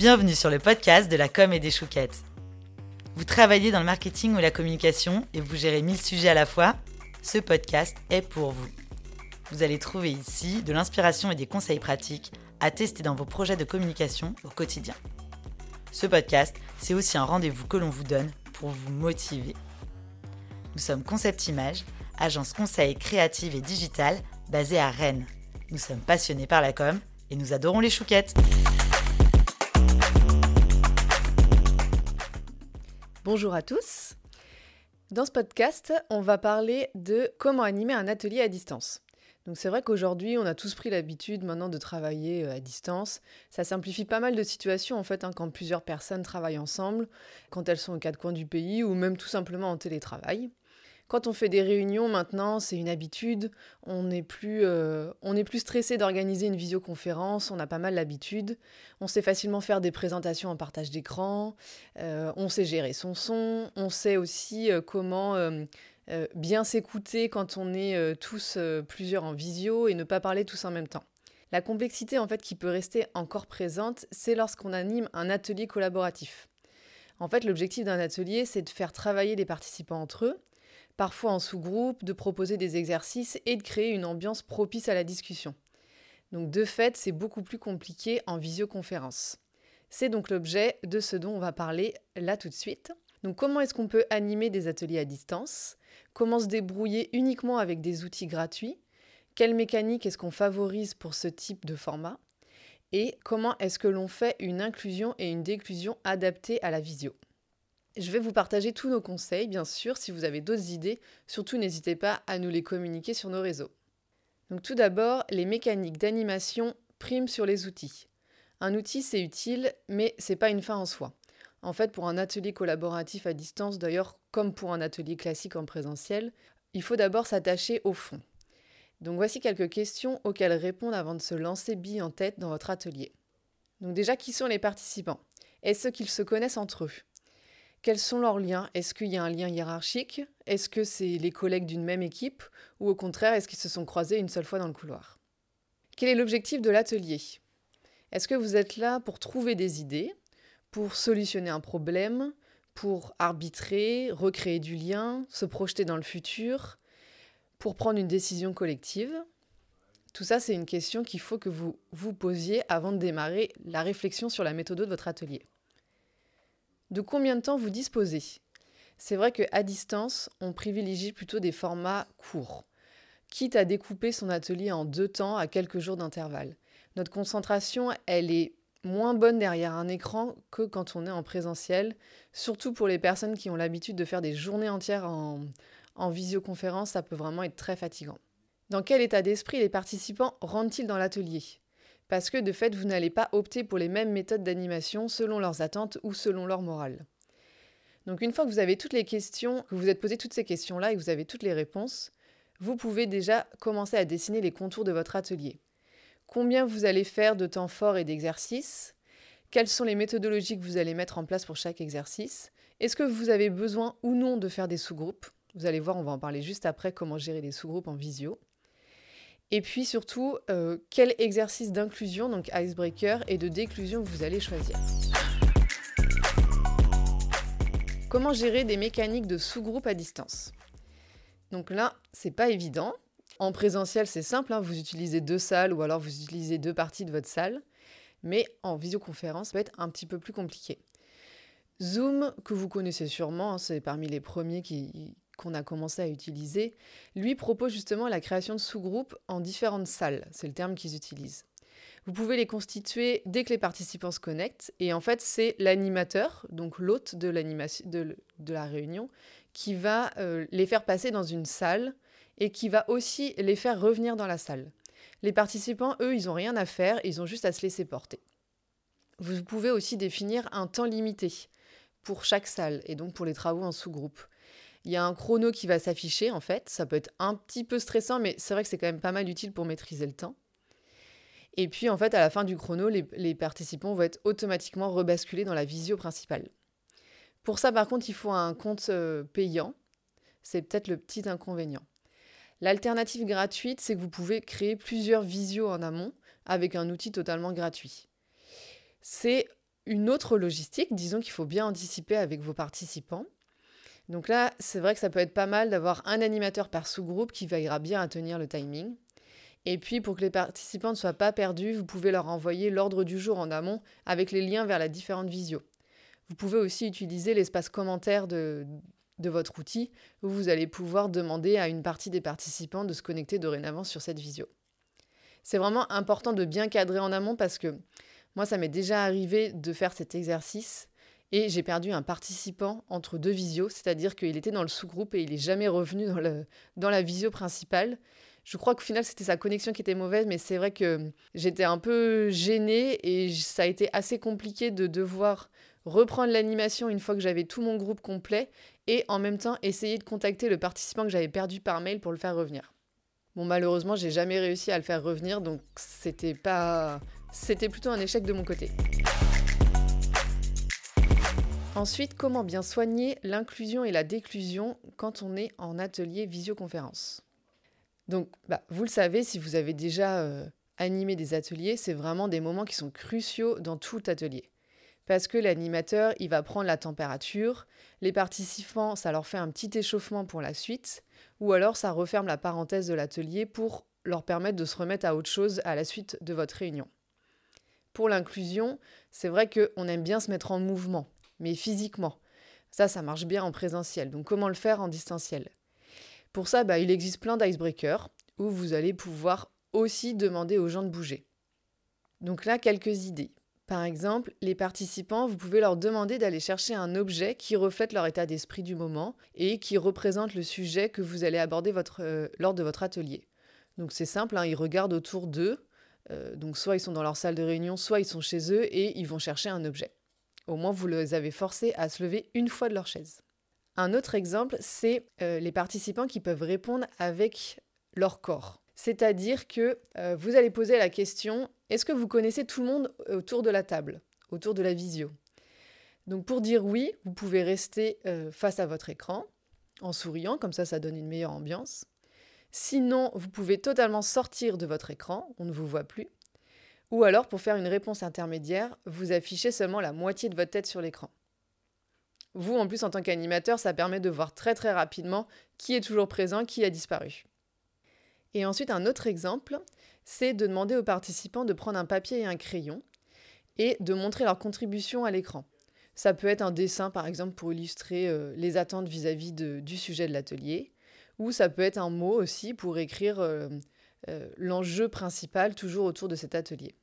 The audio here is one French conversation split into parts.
Bienvenue sur le podcast de la com et des chouquettes. Vous travaillez dans le marketing ou la communication et vous gérez mille sujets à la fois Ce podcast est pour vous. Vous allez trouver ici de l'inspiration et des conseils pratiques à tester dans vos projets de communication au quotidien. Ce podcast, c'est aussi un rendez-vous que l'on vous donne pour vous motiver. Nous sommes Concept Image, agence conseil créative et digitale basée à Rennes. Nous sommes passionnés par la com et nous adorons les chouquettes. Bonjour à tous. Dans ce podcast, on va parler de comment animer un atelier à distance. Donc c'est vrai qu'aujourd'hui, on a tous pris l'habitude maintenant de travailler euh, à distance. Ça simplifie pas mal de situations en fait hein, quand plusieurs personnes travaillent ensemble, quand elles sont aux quatre coins du pays ou même tout simplement en télétravail. Quand on fait des réunions maintenant, c'est une habitude. On n'est plus, euh, plus stressé d'organiser une visioconférence. On a pas mal l'habitude. On sait facilement faire des présentations en partage d'écran. Euh, on sait gérer son son. On sait aussi euh, comment bien s'écouter quand on est tous plusieurs en visio et ne pas parler tous en même temps. La complexité en fait qui peut rester encore présente, c'est lorsqu'on anime un atelier collaboratif. En fait, l'objectif d'un atelier, c'est de faire travailler les participants entre eux parfois en sous-groupe, de proposer des exercices et de créer une ambiance propice à la discussion. Donc de fait, c'est beaucoup plus compliqué en visioconférence. C'est donc l'objet de ce dont on va parler là tout de suite. Donc comment est-ce qu'on peut animer des ateliers à distance? Comment se débrouiller uniquement avec des outils gratuits? Quelle mécanique est-ce qu'on favorise pour ce type de format? Et comment est-ce que l'on fait une inclusion et une déclusion adaptées à la visio? Je vais vous partager tous nos conseils, bien sûr. Si vous avez d'autres idées, surtout n'hésitez pas à nous les communiquer sur nos réseaux. Tout d'abord, les mécaniques d'animation priment sur les outils. Un outil, c'est utile, mais c'est pas une fin en soi. En fait, pour un atelier collaboratif à distance, d'ailleurs, comme pour un atelier classique en présentiel, il faut d'abord s'attacher au fond. Donc voici quelques questions auxquelles répondre avant de se lancer bille en tête dans votre atelier. Donc déjà, qui sont les participants? Est-ce qu'ils se connaissent entre eux? Quels sont leurs liens? Est-ce qu'il y a un lien hiérarchique? Est-ce que c'est les collègues d'une même équipe? Ou au contraire, est-ce qu'ils se sont croisés une seule fois dans le couloir? Quel est l'objectif de l'atelier? Est-ce que vous êtes là pour trouver des idées, pour solutionner un problème, pour arbitrer, recréer du lien, se projeter dans le futur, pour prendre une décision collective? Tout ça, c'est une question qu'il faut que vous vous posiez avant de démarrer la réflexion sur la méthode de votre atelier. De combien de temps vous disposez? C'est vrai qu'à distance, on privilégie plutôt des formats courts, quitte à découper son atelier en deux temps à quelques jours d'intervalle. Notre concentration, elle est moins bonne derrière un écran que quand on est en présentiel, surtout pour les personnes qui ont l'habitude de faire des journées entières en, en visioconférence, ça peut vraiment être très fatigant. Dans quel état d'esprit les participants rentrent-ils dans l'atelier? Parce que de fait, vous n'allez pas opter pour les mêmes méthodes d'animation selon leurs attentes ou selon leur morale. Donc une fois que vous avez toutes les questions, que vous êtes posé toutes ces questions-là et que vous avez toutes les réponses, vous pouvez déjà commencer à dessiner les contours de votre atelier. Combien vous allez faire de temps fort et d'exercices? Quelles sont les méthodologies que vous allez mettre en place pour chaque exercice? Est-ce que vous avez besoin ou non de faire des sous-groupes? Vous allez voir, on va en parler juste après, comment gérer des sous-groupes en visio. Et puis surtout, euh, quel exercice d'inclusion, donc icebreaker, et de déclusion vous allez choisir. Comment gérer des mécaniques de sous-groupe à distance Donc là, c'est pas évident. En présentiel, c'est simple, hein, vous utilisez deux salles ou alors vous utilisez deux parties de votre salle. Mais en visioconférence, ça va être un petit peu plus compliqué. Zoom, que vous connaissez sûrement, hein, c'est parmi les premiers qui, qu'on a commencé à utiliser, lui propose justement la création de sous-groupes en différentes salles. C'est le terme qu'ils utilisent. Vous pouvez les constituer dès que les participants se connectent. Et en fait, c'est l'animateur, donc l'hôte de, de, de, la réunion, qui va euh, les faire passer dans une salle et qui va aussi les faire revenir dans la salle. Les participants, eux, ils n'ont rien à faire, ils ont juste à se laisser porter. Vous pouvez aussi définir un temps limité pour chaque salle et donc pour les travaux en sous-groupe. Il y a un chrono qui va s'afficher en fait. Ça peut être un petit peu stressant, mais c'est vrai que c'est quand même pas mal utile pour maîtriser le temps. Et puis en fait, à la fin du chrono, les, participants vont être automatiquement rebasculés dans la visio principale. Pour ça, par contre, il faut un compte euh, payant. C'est peut-être le petit inconvénient. L'alternative gratuite, c'est que vous pouvez créer plusieurs visios en amont avec un outil totalement gratuit. C'est une autre logistique, disons qu'il faut bien anticiper avec vos participants. Donc là, c'est vrai que ça peut être pas mal d'avoir un animateur par sous-groupe qui veillera bien à tenir le timing. Et puis, pour que les participants ne soient pas perdus, vous pouvez leur envoyer l'ordre du jour en amont avec les liens vers la différente visio. Vous pouvez aussi utiliser l'espace commentaire de, votre outil où vous allez pouvoir demander à une partie des participants de se connecter dorénavant sur cette visio. C'est vraiment important de bien cadrer en amont parce que moi, ça m'est déjà arrivé de faire cet exercice et j'ai perdu un participant entre deux visios, c'est-à-dire qu'il était dans le sous-groupe et il n'est jamais revenu dans, dans la visio principale. Je crois qu'au final, c'était sa connexion qui était mauvaise, mais c'est vrai que j'étais un peu gênée et ça a été assez compliqué de devoir reprendre l'animation une fois que j'avais tout mon groupe complet et en même temps essayer de contacter le participant que j'avais perdu par mail pour le faire revenir. Bon, malheureusement, j'ai jamais réussi à le faire revenir, donc c'était pas. C'était plutôt un échec de mon côté. Ensuite, comment bien soigner l'inclusion et la déclusion quand on est en atelier visioconférence? Donc, bah, vous le savez, si vous avez déjà euh, animé des ateliers, c'est vraiment des moments qui sont cruciaux dans tout atelier. Parce que l'animateur, il va prendre la température, les participants, ça leur fait un petit échauffement pour la suite, ou alors ça referme la parenthèse de l'atelier pour leur permettre de se remettre à autre chose à la suite de votre réunion. Pour l'inclusion, c'est vrai qu'on aime bien se mettre en mouvement, mais physiquement. Ça, ça marche bien en présentiel. Donc comment le faire en distanciel? Pour ça, bah, il existe plein d'icebreakers où vous allez pouvoir aussi demander aux gens de bouger. Donc là, quelques idées. Par exemple, les participants, vous pouvez leur demander d'aller chercher un objet qui reflète leur état d'esprit du moment et qui représente le sujet que vous allez aborder euh, lors de votre atelier. Donc c'est simple, hein, ils regardent autour d'eux, euh, donc soit ils sont dans leur salle de réunion, soit ils sont chez eux et ils vont chercher un objet. Au moins, vous les avez forcés à se lever une fois de leur chaise. Un autre exemple, c'est euh, les participants qui peuvent répondre avec leur corps. C'est-à-dire que euh, vous allez poser la question est-ce que vous connaissez tout le monde autour de la table, autour de la visio? Donc pour dire oui, vous pouvez rester euh, face à votre écran en souriant, comme ça ça donne une meilleure ambiance. Sinon, vous pouvez totalement sortir de votre écran, on ne vous voit plus. Ou alors, pour faire une réponse intermédiaire, vous affichez seulement la moitié de votre tête sur l'écran. Vous, en plus, en tant qu'animateur, ça permet de voir très très rapidement qui est toujours présent, qui a disparu. Et ensuite, un autre exemple, c'est de demander aux participants de prendre un papier et un crayon et de montrer leur contribution à l'écran. Ça peut être un dessin, par exemple, pour illustrer euh, les attentes vis-à-vis du sujet de l'atelier, ou ça peut être un mot aussi pour écrire euh, euh, l'enjeu principal toujours autour de cet atelier.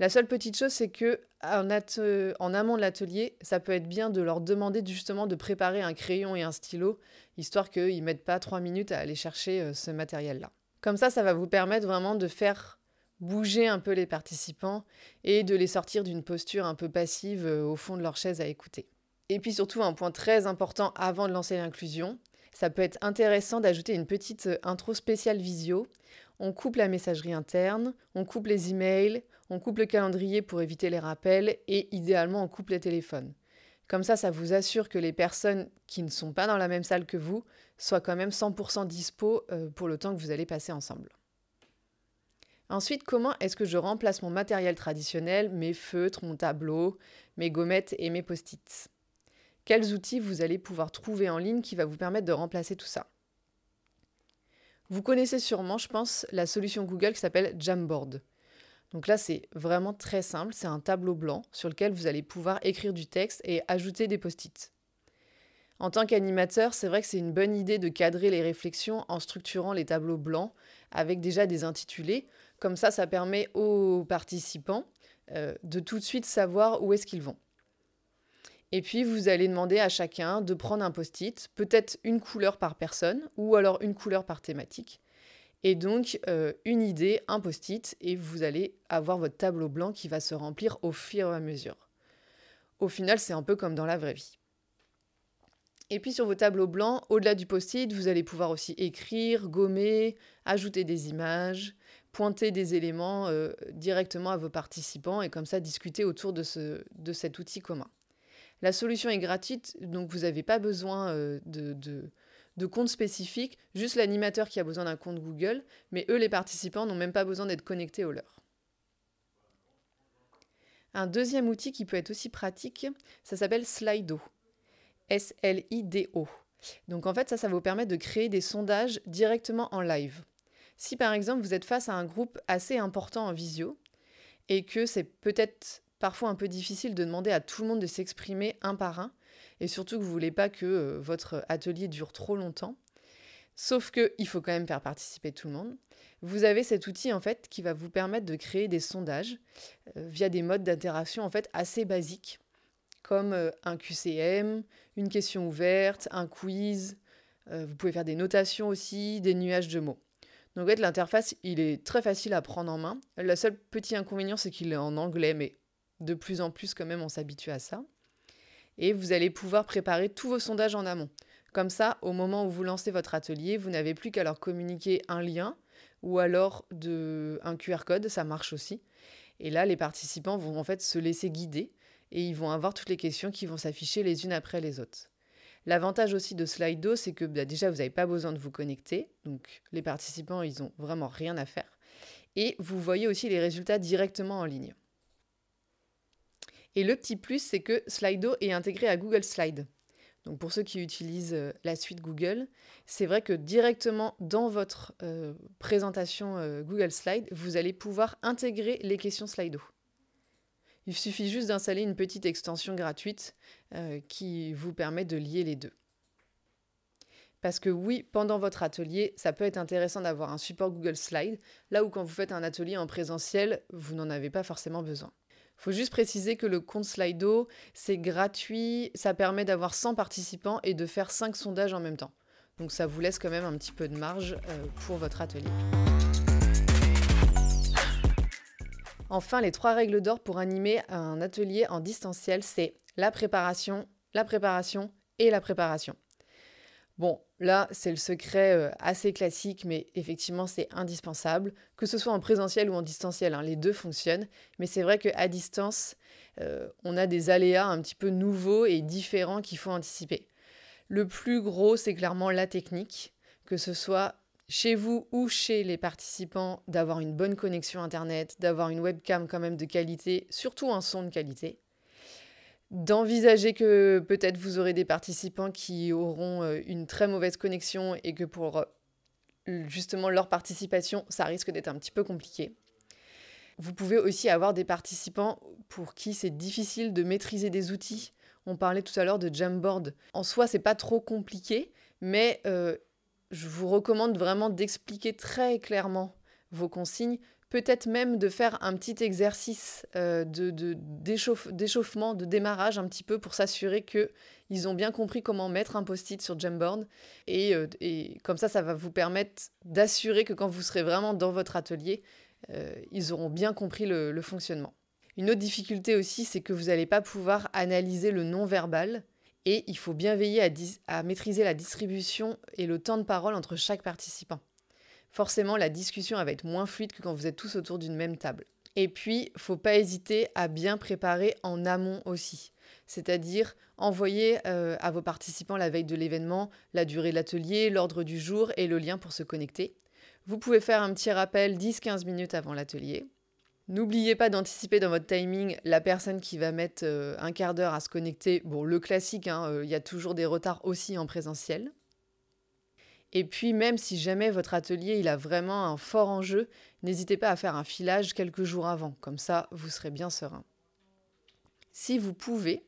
La seule petite chose, c'est que en, amont de l'atelier, ça peut être bien de leur demander justement de préparer un crayon et un stylo, histoire qu'ils ne mettent pas trois minutes à aller chercher euh, ce matériel-là. Comme ça, ça va vous permettre vraiment de faire bouger un peu les participants et de les sortir d'une posture un peu passive euh, au fond de leur chaise à écouter. Et puis surtout, un point très important avant de lancer l'inclusion, ça peut être intéressant d'ajouter une petite euh, intro spéciale visio. On coupe la messagerie interne, on coupe les emails, on coupe le calendrier pour éviter les rappels et idéalement on coupe les téléphones. Comme ça, ça vous assure que les personnes qui ne sont pas dans la même salle que vous soient quand même 100% dispo euh, pour le temps que vous allez passer ensemble. Ensuite, comment est-ce que je remplace mon matériel traditionnel, mes feutres, mon tableau, mes gommettes et mes post-it? Quels outils vous allez pouvoir trouver en ligne qui va vous permettre de remplacer tout ça? Vous connaissez sûrement, je pense, la solution Google qui s'appelle Jamboard. Donc là, c'est vraiment très simple. C'est un tableau blanc sur lequel vous allez pouvoir écrire du texte et ajouter des post-it. En tant qu'animateur, c'est vrai que c'est une bonne idée de cadrer les réflexions en structurant les tableaux blancs avec déjà des intitulés. Comme ça, ça permet aux participants euh, de tout de suite savoir où est-ce qu'ils vont. Et puis, vous allez demander à chacun de prendre un post-it, peut-être une couleur par personne, ou alors une couleur par thématique. Et donc, euh, une idée, un post-it, et vous allez avoir votre tableau blanc qui va se remplir au fur et à mesure. Au final, c'est un peu comme dans la vraie vie. Et puis sur vos tableaux blancs, au-delà du post-it, vous allez pouvoir aussi écrire, gommer, ajouter des images, pointer des éléments euh, directement à vos participants et comme ça discuter autour de, ce, de cet outil commun. La solution est gratuite, donc vous n'avez pas besoin euh, de, compte spécifique, juste l'animateur qui a besoin d'un compte Google, mais eux, les participants, n'ont même pas besoin d'être connectés au leur. Un deuxième outil qui peut être aussi pratique, ça s'appelle Slido. S-L-I-D-O. Donc en fait, ça, ça vous permettre de créer des sondages directement en live. Si par exemple vous êtes face à un groupe assez important en visio et que c'est peut-être parfois un peu difficile de demander à tout le monde de s'exprimer un par un, et surtout que vous voulez pas que euh, votre atelier dure trop longtemps, sauf qu'il faut quand même faire participer tout le monde, vous avez cet outil en fait qui va vous permettre de créer des sondages euh, via des modes d'interaction en fait assez basiques comme euh, un QCM, une question ouverte, un quiz. Vous pouvez faire des notations aussi, des nuages de mots. Donc en fait, l'interface, il est très facile à prendre en main. Le seul petit inconvénient, c'est qu'il est en anglais, mais de plus en plus quand même, on s'habitue à ça. Et vous allez pouvoir préparer tous vos sondages en amont. Comme ça, au moment où vous lancez votre atelier, vous n'avez plus qu'à leur communiquer un lien ou alors un QR code, ça marche aussi. Et là, les participants vont en fait se laisser guider et ils vont avoir toutes les questions qui vont s'afficher les unes après les autres. L'avantage aussi de Slido, c'est que bah, déjà, vous n'avez pas besoin de vous connecter. Donc, les participants, ils n'ont vraiment rien à faire. Et vous voyez aussi les résultats directement en ligne. Et le petit plus, c'est que Slido est intégré à Google Slide. Donc pour ceux qui utilisent euh, la suite Google, c'est vrai que directement dans votre euh, présentation euh, Google Slide, vous allez pouvoir intégrer les questions Slido. Il suffit juste d'installer une petite extension gratuite qui vous permet de lier les deux. Parce que oui, pendant votre atelier, ça peut être intéressant d'avoir un support Google Slide, là où quand vous faites un atelier en présentiel, vous n'en avez pas forcément besoin. Faut juste préciser que le compte Slido, c'est gratuit, ça permet d'avoir 100 participants et de faire 5 sondages en même temps. Donc ça vous laisse quand même un petit peu de marge euh, pour votre atelier. Enfin, les trois règles d'or pour animer un atelier en distanciel, c'est la préparation, la préparation et la préparation. Bon, là, c'est le secret euh, assez classique, mais effectivement, c'est indispensable, que ce soit en présentiel ou en distanciel, hein, les deux fonctionnent. Mais c'est vrai qu'à distance, euh, on a des aléas un petit peu nouveaux et différents qu'il faut anticiper. Le plus gros, c'est clairement la technique, que ce soit chez vous ou chez les participants d'avoir une bonne connexion Internet, d'avoir une webcam quand même de qualité, surtout un son de qualité. D'envisager que peut-être vous aurez des participants qui auront euh, une très mauvaise connexion et que pour euh, justement leur participation, ça risque d'être un petit peu compliqué. Vous pouvez aussi avoir des participants pour qui c'est difficile de maîtriser des outils. On parlait tout à l'heure de Jamboard. En soi, c'est pas trop compliqué, mais euh, je vous recommande vraiment d'expliquer très clairement vos consignes, peut-être même de faire un petit exercice euh, d'échauffement, de démarrage un petit peu pour s'assurer qu'ils ont bien compris comment mettre un post-it sur Jamboard. Et, euh, comme ça, ça va vous permettre d'assurer que quand vous serez vraiment dans votre atelier, euh, ils auront bien compris le fonctionnement. Une autre difficulté aussi, c'est que vous n'allez pas pouvoir analyser le non-verbal et il faut bien veiller à, maîtriser la distribution et le temps de parole entre chaque participant. Forcément, la discussion va être moins fluide que quand vous êtes tous autour d'une même table. Et puis, faut pas hésiter à bien préparer en amont aussi. C'est-à-dire envoyer euh, à vos participants la veille de l'événement la durée de l'atelier, l'ordre du jour et le lien pour se connecter. Vous pouvez faire un petit rappel 10-15 minutes avant l'atelier. N'oubliez pas d'anticiper dans votre timing la personne qui va mettre euh, un quart d'heure à se connecter. Bon, le classique, hein, euh, il y a toujours des retards aussi en présentiel. Et puis même si jamais votre atelier il a vraiment un fort enjeu, n'hésitez pas à faire un filage quelques jours avant, comme ça vous serez bien serein. Si vous pouvez,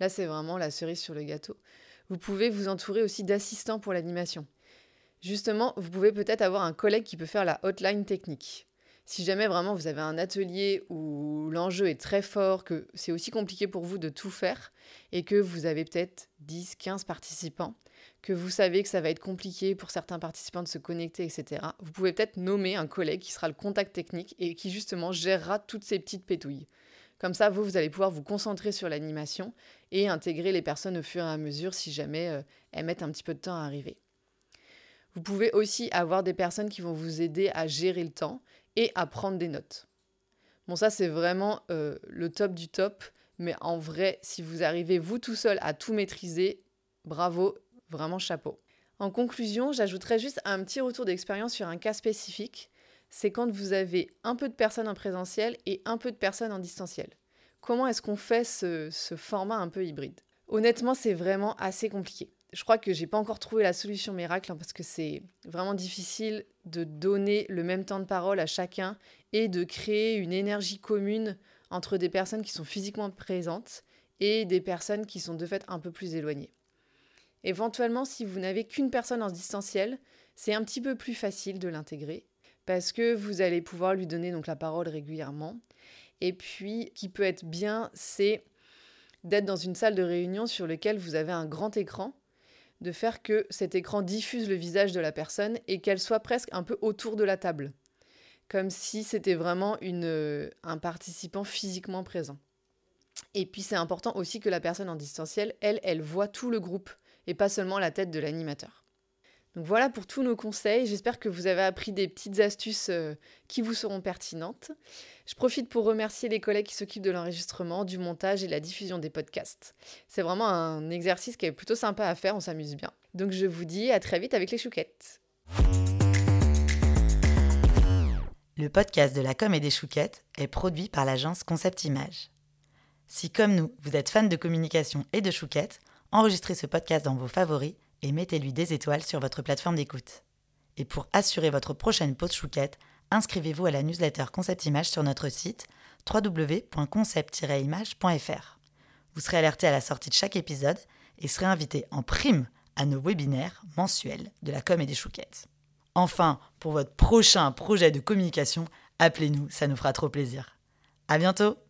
là c'est vraiment la cerise sur le gâteau, vous pouvez vous entourer aussi d'assistants pour l'animation. Justement, vous pouvez peut-être avoir un collègue qui peut faire la hotline technique si jamais vraiment vous avez un atelier où l'enjeu est très fort, que c'est aussi compliqué pour vous de tout faire et que vous avez peut-être 10, 15 participants, que vous savez que ça va être compliqué pour certains participants de se connecter, etc., vous pouvez peut-être nommer un collègue qui sera le contact technique et qui justement gérera toutes ces petites pétouilles. Comme ça, vous, vous allez pouvoir vous concentrer sur l'animation et intégrer les personnes au fur et à mesure si jamais euh, elles mettent un petit peu de temps à arriver. Vous pouvez aussi avoir des personnes qui vont vous aider à gérer le temps et à prendre des notes. Bon, ça, c'est vraiment euh, le top du top. Mais en vrai, si vous arrivez vous tout seul à tout maîtriser, bravo, vraiment chapeau. En conclusion, j'ajouterais juste un petit retour d'expérience sur un cas spécifique. C'est quand vous avez un peu de personnes en présentiel et un peu de personnes en distanciel. comment est-ce qu'on fait ce format un peu hybride? Honnêtement, c'est vraiment assez compliqué. Je crois que j'ai pas encore trouvé la solution miracle hein, parce que c'est vraiment difficile de donner le même temps de parole à chacun et de créer une énergie commune entre des personnes qui sont physiquement présentes et des personnes qui sont de fait un peu plus éloignées. Éventuellement, si vous n'avez qu'une personne en distanciel, c'est un petit peu plus facile de l'intégrer parce que vous allez pouvoir lui donner donc la parole régulièrement. Et puis, qui peut être bien, c'est d'être dans une salle de réunion sur laquelle vous avez un grand écran, de faire que cet écran diffuse le visage de la personne et qu'elle soit presque un peu autour de la table, comme si c'était vraiment une, un participant physiquement présent. Et puis c'est important aussi que la personne en distanciel, elle, elle voit tout le groupe et pas seulement la tête de l'animateur. Donc voilà pour tous nos conseils. J'espère que vous avez appris des petites astuces euh, qui vous seront pertinentes. Je profite pour remercier les collègues qui s'occupent de l'enregistrement, du montage et de la diffusion des podcasts. C'est vraiment un exercice qui est plutôt sympa à faire, on s'amuse bien. Donc je vous dis à très vite avec les chouquettes. Le podcast de la com et des chouquettes est produit par l'agence Concept Image. Si comme nous, vous êtes fan de communication et de chouquettes, enregistrez ce podcast dans vos favoris et mettez-lui des étoiles sur votre plateforme d'écoute. Et pour assurer votre prochaine pause chouquette, inscrivez-vous à la newsletter Concept Image sur notre site www.concept-image.fr. Vous serez alerté à la sortie de chaque épisode et serez invité en prime à nos webinaires mensuels de la com et des chouquettes. Enfin, pour votre prochain projet de communication, appelez-nous, ça nous fera trop plaisir. À bientôt!